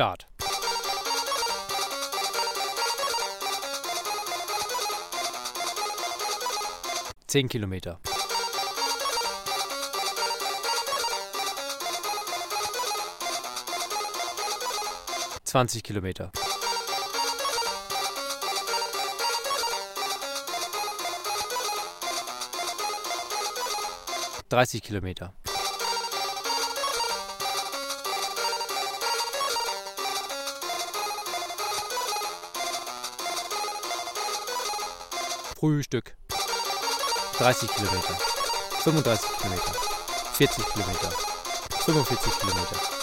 Start. Zehn Kilometer. Zwanzig Kilometer. Dreißig Kilometer. Frühstück. 30 Kilometer. 35 Kilometer. 40 Kilometer. 45 Kilometer.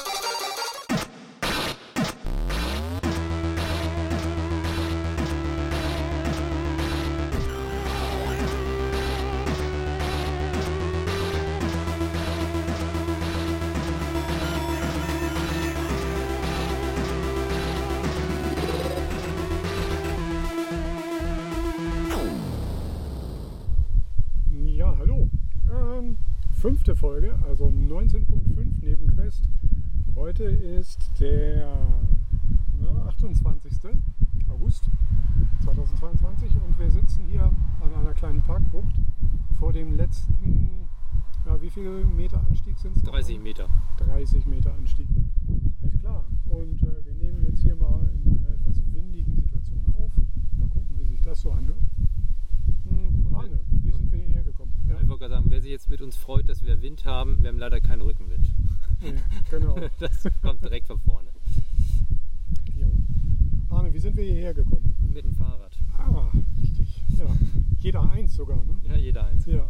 Also 19.5 Nebenquest. Heute ist der na, 28. August 2022 und wir sitzen hier an einer kleinen Parkbucht vor dem letzten, ja, wie viele Meter Anstieg sind es? 30 Meter. 30 Meter Anstieg. Ist klar. Und äh, wir nehmen jetzt hier mal in einer etwas windigen Situation auf. Mal gucken, wie sich das so anhört. Hm, Arne, wie sind wir hierher gekommen? Ja, Ich wollte gerade sagen, wer sich jetzt mit uns freut, dass wir Wind haben, wir haben leider keinen Rückenwind. nee, genau. Das kommt direkt von vorne. Jo. Arne, wie sind wir hierher gekommen? Mit dem Fahrrad. Ah, richtig. Ja. Jeder eins sogar, ne? Ja, jeder eins. Ja.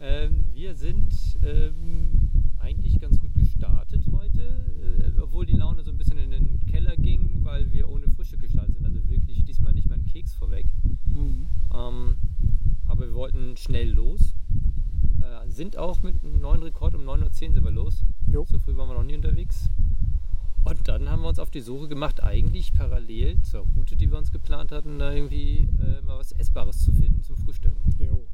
Ähm, wir sind ähm, eigentlich ganz gut gestartet heute, äh, obwohl die Laune so ein bisschen in den Keller ging, weil wir ohne Frühstück gestartet sind. Also wirklich diesmal nicht mal einen Keks vorweg. Mhm. Ähm, aber wir wollten schnell los. Äh, sind auch mit einem neuen Rekord um 9.10 Uhr sind wir los. Jo. So früh waren wir noch nie unterwegs. Und dann haben wir uns auf die Suche gemacht, eigentlich parallel zur Route, die wir uns geplant hatten, da irgendwie äh, mal was Essbares zu finden zum Frühstücken. Jo.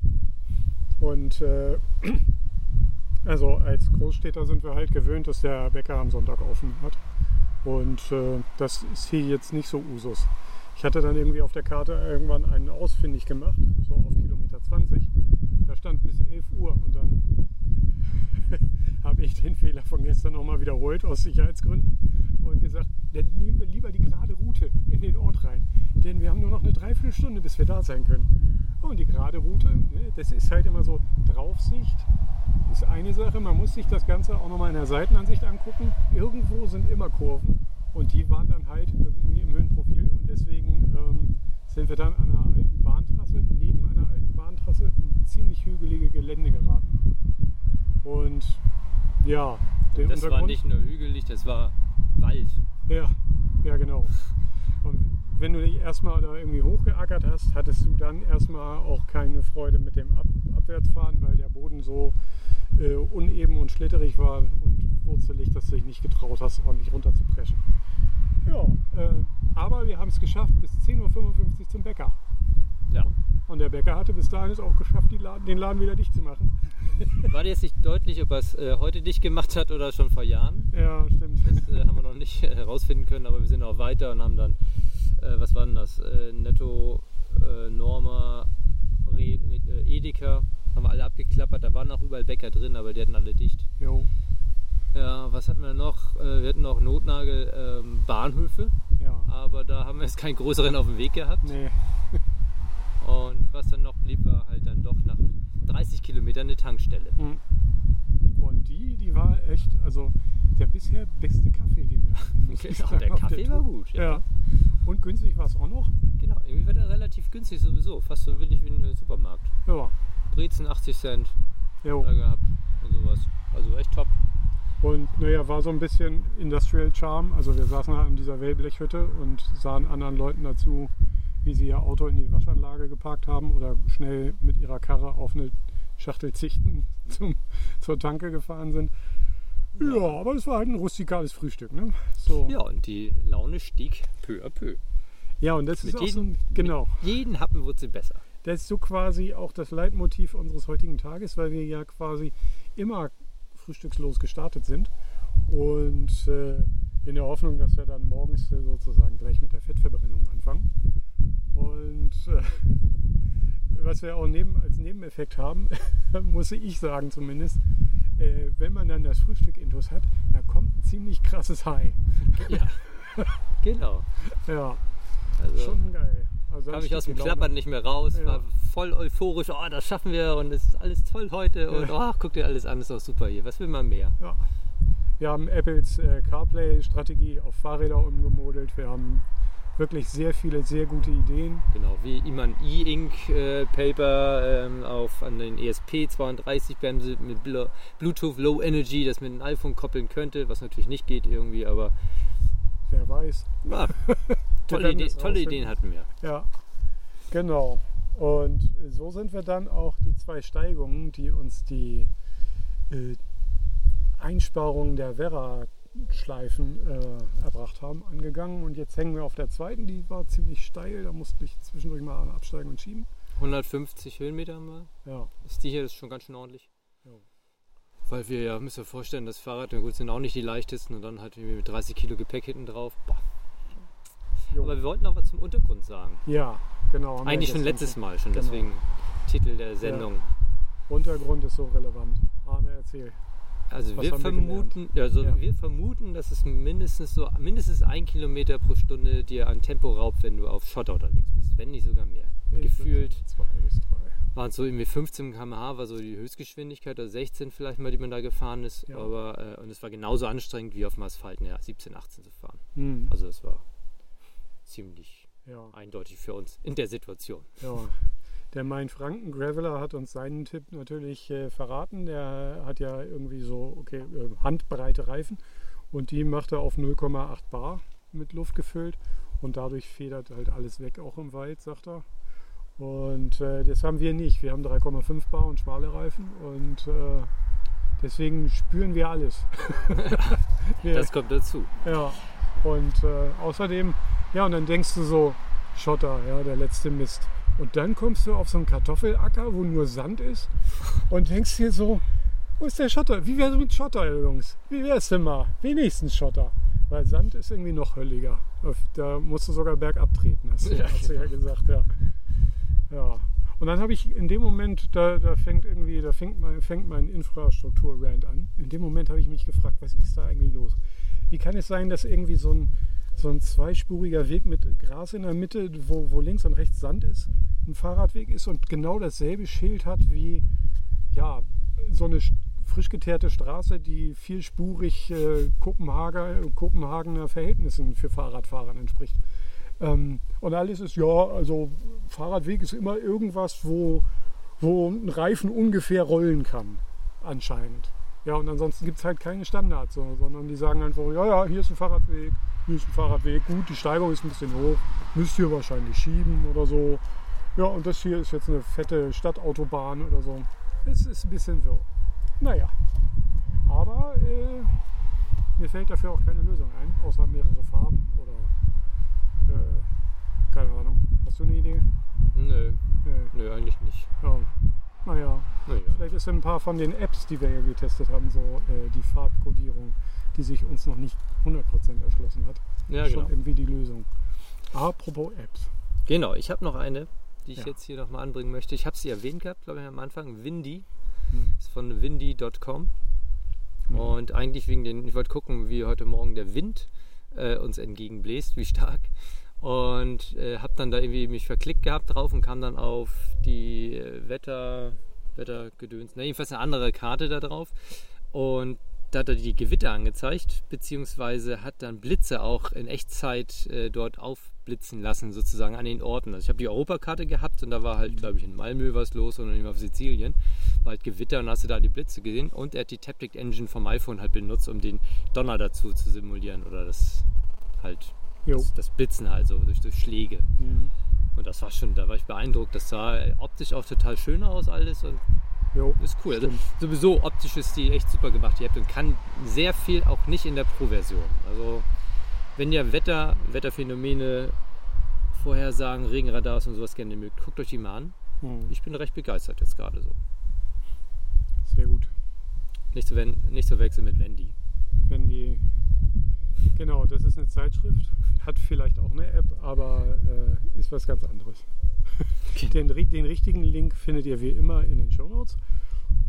Und äh, also als Großstädter sind wir halt gewöhnt, dass der Bäcker am Sonntag offen hat. Und äh, das ist hier jetzt nicht so Usus. Ich hatte dann irgendwie auf der Karte irgendwann einen ausfindig gemacht, so auf Kilometer 20. Da stand bis 11 Uhr und dann habe ich den Fehler nochmal wiederholt aus Sicherheitsgründen und gesagt, dann nehmen wir lieber die gerade Route in den Ort rein. Denn wir haben nur noch eine Dreiviertelstunde, bis wir da sein können. Und die gerade Route, ne, das ist halt immer so Draufsicht, ist eine Sache. Man muss sich das Ganze auch nochmal in der Seitenansicht angucken. Irgendwo sind immer Kurven und die waren dann halt irgendwie im Höhenprofil. Und deswegen ähm, sind wir dann an einer alten Bahntrasse, neben einer alten Bahntrasse, in ziemlich hügelige Gelände geraten. Und ja, den Das war Untergrund. nicht nur hügelig, das war Wald. Ja, ja genau. Und wenn du dich erstmal da irgendwie hochgeackert hast, hattest du dann erstmal auch keine Freude mit dem Ab Abwärtsfahren, weil der Boden so äh, uneben und schlitterig war und wurzelig, dass du dich nicht getraut hast, ordentlich runterzupreschen. Ja, äh, aber wir haben es geschafft bis 10.55 Uhr zum Bäcker. Ja. Und der Bäcker hatte bis dahin es auch geschafft, Laden, den Laden wieder dicht zu machen. War dir jetzt nicht deutlich, ob er es äh, heute dicht gemacht hat oder schon vor Jahren? Ja, stimmt. Das äh, haben wir noch nicht äh, herausfinden können, aber wir sind auch weiter und haben dann, äh, was war denn das? Äh, Netto, äh, Norma, Re Edeka, haben wir alle abgeklappert. Da waren auch überall Bäcker drin, aber die hatten alle dicht. Jo, Ja, was hatten wir noch? Wir hatten noch Notnagel ähm, Bahnhöfe, ja. aber da haben wir jetzt keinen größeren auf dem Weg gehabt. Nee, Und was dann noch blieb, war halt 30 Kilometern eine Tankstelle. Hm. Und die, die war echt, also der bisher beste Kaffee, den wir Genau, der Kaffee war Tour. gut, ja. Ja. Und günstig war es auch noch. Genau, irgendwie war der relativ günstig sowieso, fast so billig wie ein Supermarkt. Ja. Brezen 80 Cent Jo. da gehabt und sowas. Also echt top. Und naja, war so ein bisschen Industrial Charm. Also wir saßen da in dieser Wellblechhütte und sahen anderen Leuten dazu, wie sie ihr Auto in die Waschanlage geparkt haben oder schnell mit ihrer Karre auf eine Schachtel Zichten zum, zur Tanke gefahren sind. Ja, aber es war halt ein rustikales Frühstück. Ne? So. Ja, und die Laune stieg peu à peu. ja, und das Mit ist auch so ein, genau. Jeden Happen wurde sie besser. Das ist so quasi auch das Leitmotiv unseres heutigen Tages, weil wir ja quasi immer frühstückslos gestartet sind. Und äh, in der Hoffnung, dass wir dann morgens äh, sozusagen gleich mit der Fettverbrennung anfangen. Und äh, was wir auch neben, als Nebeneffekt haben, muss ich sagen zumindest, äh, wenn man dann das Frühstück intus hat, da kommt ein ziemlich krasses High. Ja, genau. Ja, Also schon geil. Also kam ich aus dem Klappern nicht mehr raus, Ja. war voll euphorisch, oh, das schaffen wir und es ist alles toll heute und oh, guck dir alles an, ist doch super hier. Was will man mehr? Ja. Wir haben Apples äh, CarPlay-Strategie auf Fahrräder umgemodelt. Wir haben wirklich sehr viele, sehr gute Ideen. Genau, wie immer ein E-Ink äh, Paper ähm, auf an den ESP32 Bremse mit Blu- Bluetooth Low Energy, das mit einem iPhone koppeln könnte, was natürlich nicht geht irgendwie, aber Wer weiß. ja, tolle, Idee, tolle. Ideen hatten wir. Ja, genau. Und so sind wir dann auch die zwei Steigungen, die uns die äh, Einsparung der Werra-Schleifen äh, erbracht haben, angegangen. Und jetzt hängen wir auf der zweiten, die war ziemlich steil. Da musste ich zwischendurch mal absteigen und schieben. 150 Höhenmeter haben wir. Ja, Ist die hier ist schon ganz schön ordentlich. Ja. Weil wir ja, müsst ihr vorstellen, das Fahrrad, na gut, sind auch nicht die leichtesten und dann halt irgendwie mit 30 Kilo Gepäck hinten drauf. Boah. Aber wir wollten noch was zum Untergrund sagen. ja genau. Eigentlich schon letztes Mal schon, Genau. deswegen Titel der Sendung. Untergrund ist so relevant. Arne, erzähl. Also wir haben wir vermuten, also Ja. wir vermuten, dass es mindestens so mindestens ein Kilometer pro Stunde dir an Tempo raubt, wenn du auf Schotter unterwegs bist, wenn nicht sogar mehr. Ich Gefühlt Zwei bis drei. waren es so irgendwie 15 km/h war so die Höchstgeschwindigkeit oder 16 vielleicht mal, die man da gefahren ist. Ja. Aber äh, und es war genauso anstrengend wie auf dem Asphalt, ja, 17, 18 zu fahren. Hm. Also es war ziemlich Ja. eindeutig für uns in der Situation. Ja, der Main-Franken Graveler hat uns seinen Tipp natürlich äh, verraten. Der hat ja irgendwie so, okay, äh, handbreite Reifen und die macht er auf 0,8 Bar mit Luft gefüllt und dadurch federt halt alles weg, auch im Wald, sagt er. Und äh, das haben wir nicht. Wir haben 3,5 Bar und schmale Reifen und äh, deswegen spüren wir alles. wir, Das kommt dazu. ja, und äh, außerdem, ja, und dann denkst du so, Schotter, ja, der letzte Mist. Und dann kommst du auf so einen Kartoffelacker, wo nur Sand ist und denkst dir so, wo ist der Schotter? Wie wär's mit Schotter, Jungs? Wie wär's denn mal? Wenigstens Schotter. Weil Sand ist irgendwie noch hölliger. Da musst du sogar bergab treten, hast du, Ja, hast du ja gesagt, ja. Ja. Und dann habe ich in dem Moment, da, da fängt irgendwie, da fängt mein, fängt mein Infrastruktur-Rant an. In dem Moment habe ich mich gefragt, was ist da eigentlich los? Wie kann es sein, dass irgendwie so ein, so ein zweispuriger Weg mit Gras in der Mitte, wo, wo links und rechts Sand ist, ein Fahrradweg ist und genau dasselbe Schild hat wie ja, so eine sch- frisch geteerte Straße, die vielspurig äh, Kopenhager, Kopenhagener Verhältnissen für Fahrradfahrern entspricht. Ähm, und alles ist, ja, also Fahrradweg ist immer irgendwas, wo, wo ein Reifen ungefähr rollen kann, anscheinend. Ja, und ansonsten gibt es halt keine Standards, so, sondern die sagen einfach, ja, ja, hier ist ein Fahrradweg, hier ist ein Fahrradweg, gut, die Steigung ist ein bisschen hoch, müsst ihr wahrscheinlich schieben oder so. Ja, und das hier ist jetzt eine fette Stadtautobahn oder so. Es ist ein bisschen so. Naja, aber äh, mir fällt dafür auch keine Lösung ein, außer mehrere Farben oder äh, keine Ahnung. Hast du eine Idee? Nö, Nee. nö, eigentlich nicht. Ja. Naja, Naja. vielleicht ist ein paar von den Apps, die wir ja getestet haben, so äh, die Farbkodierung, die sich uns noch nicht 100% erschlossen hat, Ja, schon genau. irgendwie die Lösung. Apropos Apps. Genau, ich habe noch eine, die ich Ja. jetzt hier nochmal anbringen möchte. Ich habe sie erwähnt gehabt, glaube ich, am Anfang. Windy. Hm. ist von windy.com. Mhm. Und eigentlich wegen den, ich wollte gucken, wie heute Morgen der Wind äh, uns entgegenbläst, wie stark. Und äh, habe dann da irgendwie mich verklickt gehabt drauf und kam dann auf die äh, Wetter, Wettergedöns, ne, jedenfalls eine andere Karte da drauf. Und da hat er die Gewitter angezeigt, beziehungsweise hat dann Blitze auch in Echtzeit äh, dort aufblitzen lassen, sozusagen an den Orten. Also ich habe die Europakarte gehabt und da war halt, glaube ich, in Malmö was los und nicht auf Sizilien. War halt Gewitter und hast du da die Blitze gesehen. Und er hat die Taptic Engine vom iPhone halt benutzt, um den Donner dazu zu simulieren oder das halt, das, das Blitzen halt so durch, durch Schläge. Mhm. Und das war schon, da war ich beeindruckt. Das sah äh, optisch auch total schön aus alles und Jo. ist cool. Also sowieso optisch ist die echt super gemacht. Die App und kann sehr viel auch nicht in der Pro-Version. Also wenn ihr Wetter, Wetterphänomene, Vorhersagen, Regenradars und sowas gerne mögt, guckt euch die mal an. Mhm. Ich bin recht begeistert jetzt gerade so. Sehr gut. Nicht zu, nicht zu wechseln mit Wendy. Wenn die. Genau, das ist eine Zeitschrift. Hat vielleicht auch eine App, aber äh, ist was ganz anderes. Den, den richtigen Link findet ihr wie immer in den Show Notes.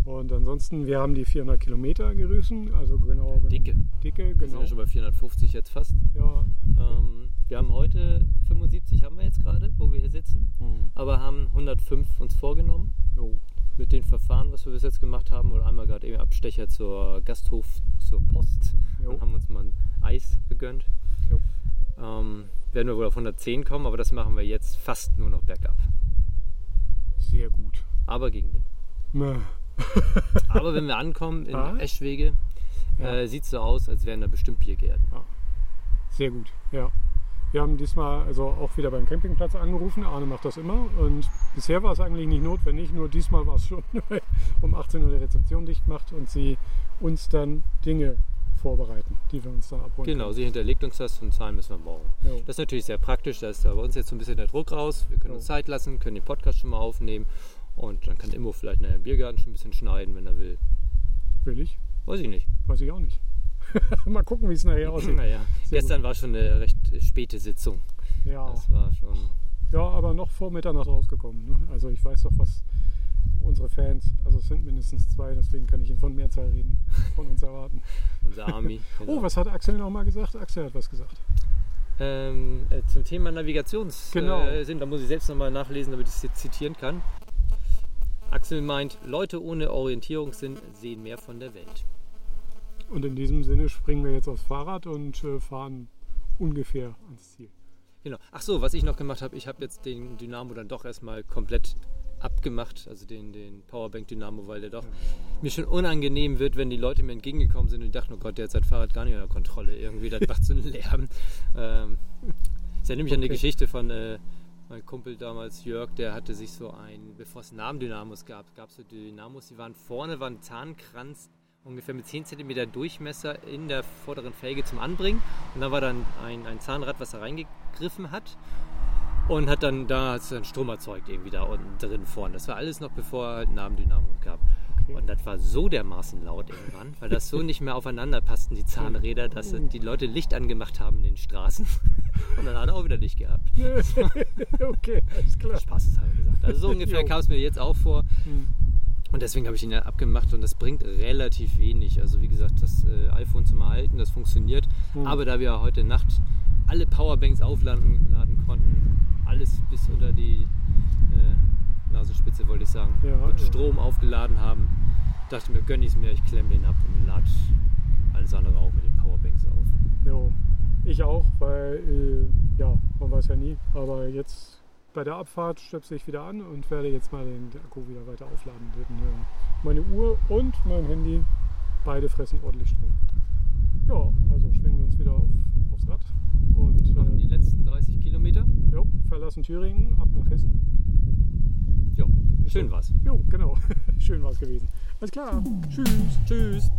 Und ansonsten, wir haben die 400 Kilometer gerissen, also genau. genommen- Dicke. Dicke, Wir sind genau. ja schon bei 450 jetzt fast. Ja, Ähm, wir haben heute 75 haben wir jetzt gerade, wo wir hier sitzen, Mhm. aber haben 105 uns vorgenommen jo. mit den Verfahren, was wir bis jetzt gemacht haben. Oder einmal gerade eben Abstecher zur Gasthof, zur Post Jo. und haben uns mal ein Eis gegönnt. Jo. Ähm, werden wir wohl auf 110 kommen, aber das machen wir jetzt fast nur noch bergab. Sehr gut. Aber Gegenwind. Na, Aber wenn wir ankommen in Ah. Eschwege, Ja. äh, sieht es so aus, als wären da bestimmt Biergärten. Sehr gut, ja. Wir haben diesmal also auch wieder beim Campingplatz angerufen. Arne macht das immer. Und bisher war es eigentlich nicht notwendig, nur diesmal war es schon, weil um 18 Uhr die Rezeption dicht macht und sie uns dann Dinge vorbereiten, die wir uns dann abholen. Genau, sie hinterlegt uns das und zahlen müssen wir morgen. können. Das ist natürlich sehr praktisch, da ist bei uns jetzt so ein bisschen der Druck raus. Wir können uns Ja. Zeit lassen, können den Podcast schon mal aufnehmen und dann kann Immo vielleicht in den Biergarten schon ein bisschen schneiden, wenn er will. Will ich? Weiß ich nicht. Weiß ich auch nicht. Mal gucken, wie es nachher aussieht. Naja, Sehr gestern war schon eine recht späte Sitzung. Ja. Das war schon. ja, aber noch vor Mitternacht rausgekommen. Ne? Also ich weiß doch, was unsere Fans, also es sind mindestens zwei, deswegen kann ich von Mehrzahl reden, von uns erwarten. Unser Army. genau. Oh, was hat Axel nochmal gesagt? Axel hat was gesagt. Ähm, äh, zum Thema Navigations Genau. äh, da muss ich selbst nochmal nachlesen, damit ich es jetzt zitieren kann. Axel meint, Leute ohne Orientierungssinn sehen mehr von der Welt. Und in diesem Sinne springen wir jetzt aufs Fahrrad und äh, fahren ungefähr ans Ziel. Genau. Ach so, was ich noch gemacht habe, ich habe jetzt den Dynamo dann doch erstmal komplett abgemacht, also den, den Powerbank Dynamo, weil der doch mir schon unangenehm wird, wenn die Leute mir entgegengekommen sind und ich dachte, oh Gott, der hat sein Fahrrad gar nicht unter Kontrolle irgendwie, das macht so einen Lärm. Ähm, ist ja nämlich an eine Okay. Geschichte von äh, meinem Kumpel damals, Jörg, der hatte sich so ein, bevor es Namendynamos gab, gab es so Dynamos, die waren vorne, waren Zahnkranz ungefähr mit 10 cm Durchmesser in der vorderen Felge zum Anbringen und dann war dann ein, ein Zahnrad, was da reingegriffen hat und hat dann da dann Strom erzeugt irgendwie da unten drin vorne. Das war alles noch bevor halt Nabendynamo gab. Okay. Und das war so dermaßen laut irgendwann, weil das so nicht mehr aufeinander passten, die Zahnräder, dass die Leute Licht angemacht haben in den Straßen. Und dann hat er auch wieder Licht gehabt. okay, alles klar. Spaß ist halt gesagt. Also so ungefähr kam es mir jetzt auch vor. Hm. Und deswegen habe ich ihn ja abgemacht und das bringt relativ wenig. Also wie gesagt, das äh, iPhone zum Erhalten, das funktioniert. Hm. Aber da wir heute Nacht alle Powerbanks aufladen laden konnten, alles bis unter die äh, Nasenspitze wollte ich sagen, Ja, mit ja. Strom aufgeladen haben, dachte mir, gönn ich mir, ich klemme den ab und lade alles andere auch mit den Powerbanks auf. Jo, ich auch, weil, äh, ja, man weiß ja nie. Aber jetzt bei der Abfahrt stöpsel ich wieder an und werde jetzt mal den Akku wieder weiter aufladen. Äh, meine Uhr und mein Handy, beide fressen ordentlich Strom. Ja, also schwingen wir uns wieder auf, aufs Rad und Machen die äh, letzten 30 Kilometer. Jo, verlassen Thüringen, ab nach Hessen. Ja, Ist schön war's. Jo, genau. Schön war es gewesen. Alles klar. Tschüss. Tschüss.